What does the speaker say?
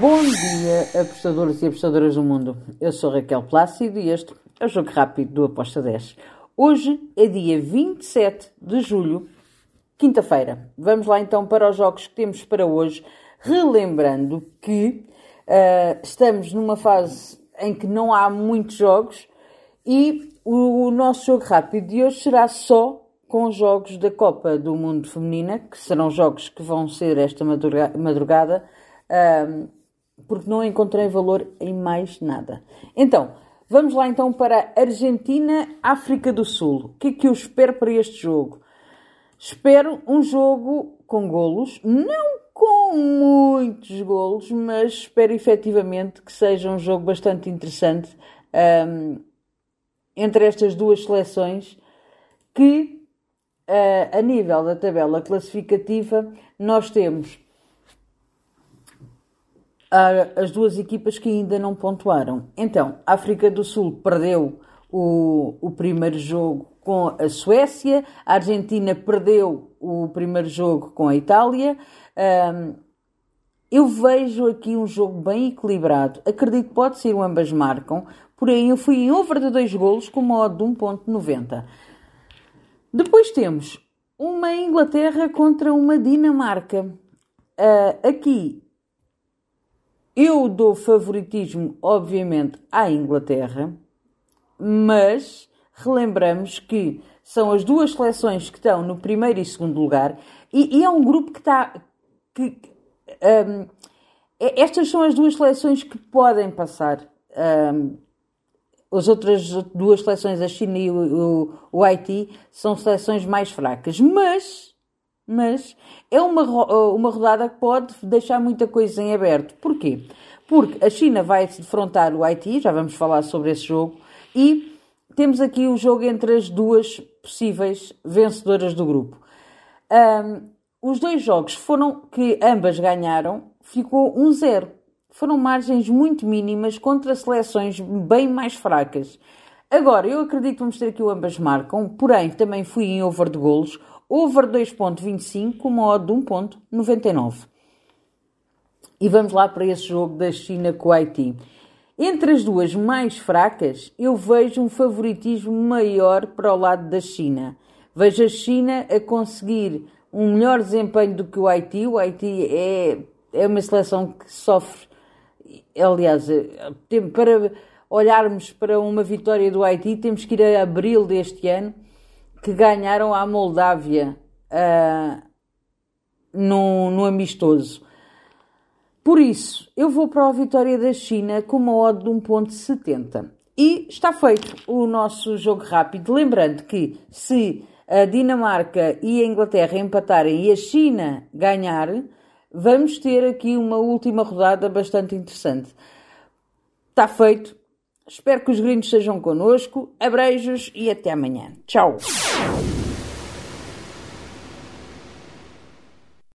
Bom dia, apostadores e apostadoras do mundo. Eu sou Raquel Plácido e este é o Jogo Rápido do Aposta 10. Hoje é dia 27 de julho, quinta-feira. Vamos lá então para os jogos que temos para hoje, relembrando que uh, estamos numa fase em que não há muitos jogos e o, o nosso Jogo Rápido de hoje será só com jogos da Copa do Mundo Feminina, que serão jogos que vão ser esta madrugada, porque não encontrei valor em mais nada. Então, vamos lá então para Argentina, África do Sul. O que é que eu espero para este jogo? Espero um jogo com golos, não com muitos golos, mas espero efetivamente que seja um jogo bastante interessante um, entre estas duas seleções que uh, a nível da tabela classificativa, nós temos as duas equipas que ainda não pontuaram. Então, a África do Sul perdeu o, o primeiro jogo com a Suécia, a Argentina perdeu o primeiro jogo com a Itália. Um, eu vejo aqui um jogo bem equilibrado. Acredito que pode ser o ambas marcam, porém eu fui em over de dois golos com uma odd de 1.90. Depois temos uma Inglaterra contra uma Dinamarca. Uh, aqui eu dou favoritismo, obviamente, à Inglaterra, mas relembramos que são as duas seleções que estão no primeiro e segundo lugar e, e é um grupo que está. Que, um, estas são as duas seleções que podem passar. Um, as outras duas seleções, a China e o, o, o Haiti, são seleções mais fracas. Mas, mas é uma, uma rodada que pode deixar muita coisa em aberto. Porquê? Porque a China vai defrontar o Haiti, já vamos falar sobre esse jogo, e temos aqui o jogo entre as duas possíveis vencedoras do grupo. Um, os dois jogos foram que ambas ganharam, ficou 1-0 foram margens muito mínimas contra seleções bem mais fracas. Agora, eu acredito que vamos ter aqui o ambas marcam, porém também fui em over de golos, over 2.25 com uma odd de 1.99. E vamos lá para esse jogo da China com o Haiti. Entre as duas mais fracas, eu vejo um favoritismo maior para o lado da China. Vejo a China a conseguir um melhor desempenho do que o Haiti. O Haiti é, é uma seleção que sofre aliás, eh, para olharmos para uma vitória do Haiti, temos que ir a abril deste ano, que ganharam a Moldávia uh, no, no amistoso. Por isso, eu vou para a vitória da China com uma odd de 1.70. E está feito o nosso jogo rápido. Lembrando que se a Dinamarca e a Inglaterra empatarem e a China ganhar, vamos ter aqui uma última rodada bastante interessante. Está feito. Espero que os gringos sejam connosco. Abreijos e até amanhã. Tchau.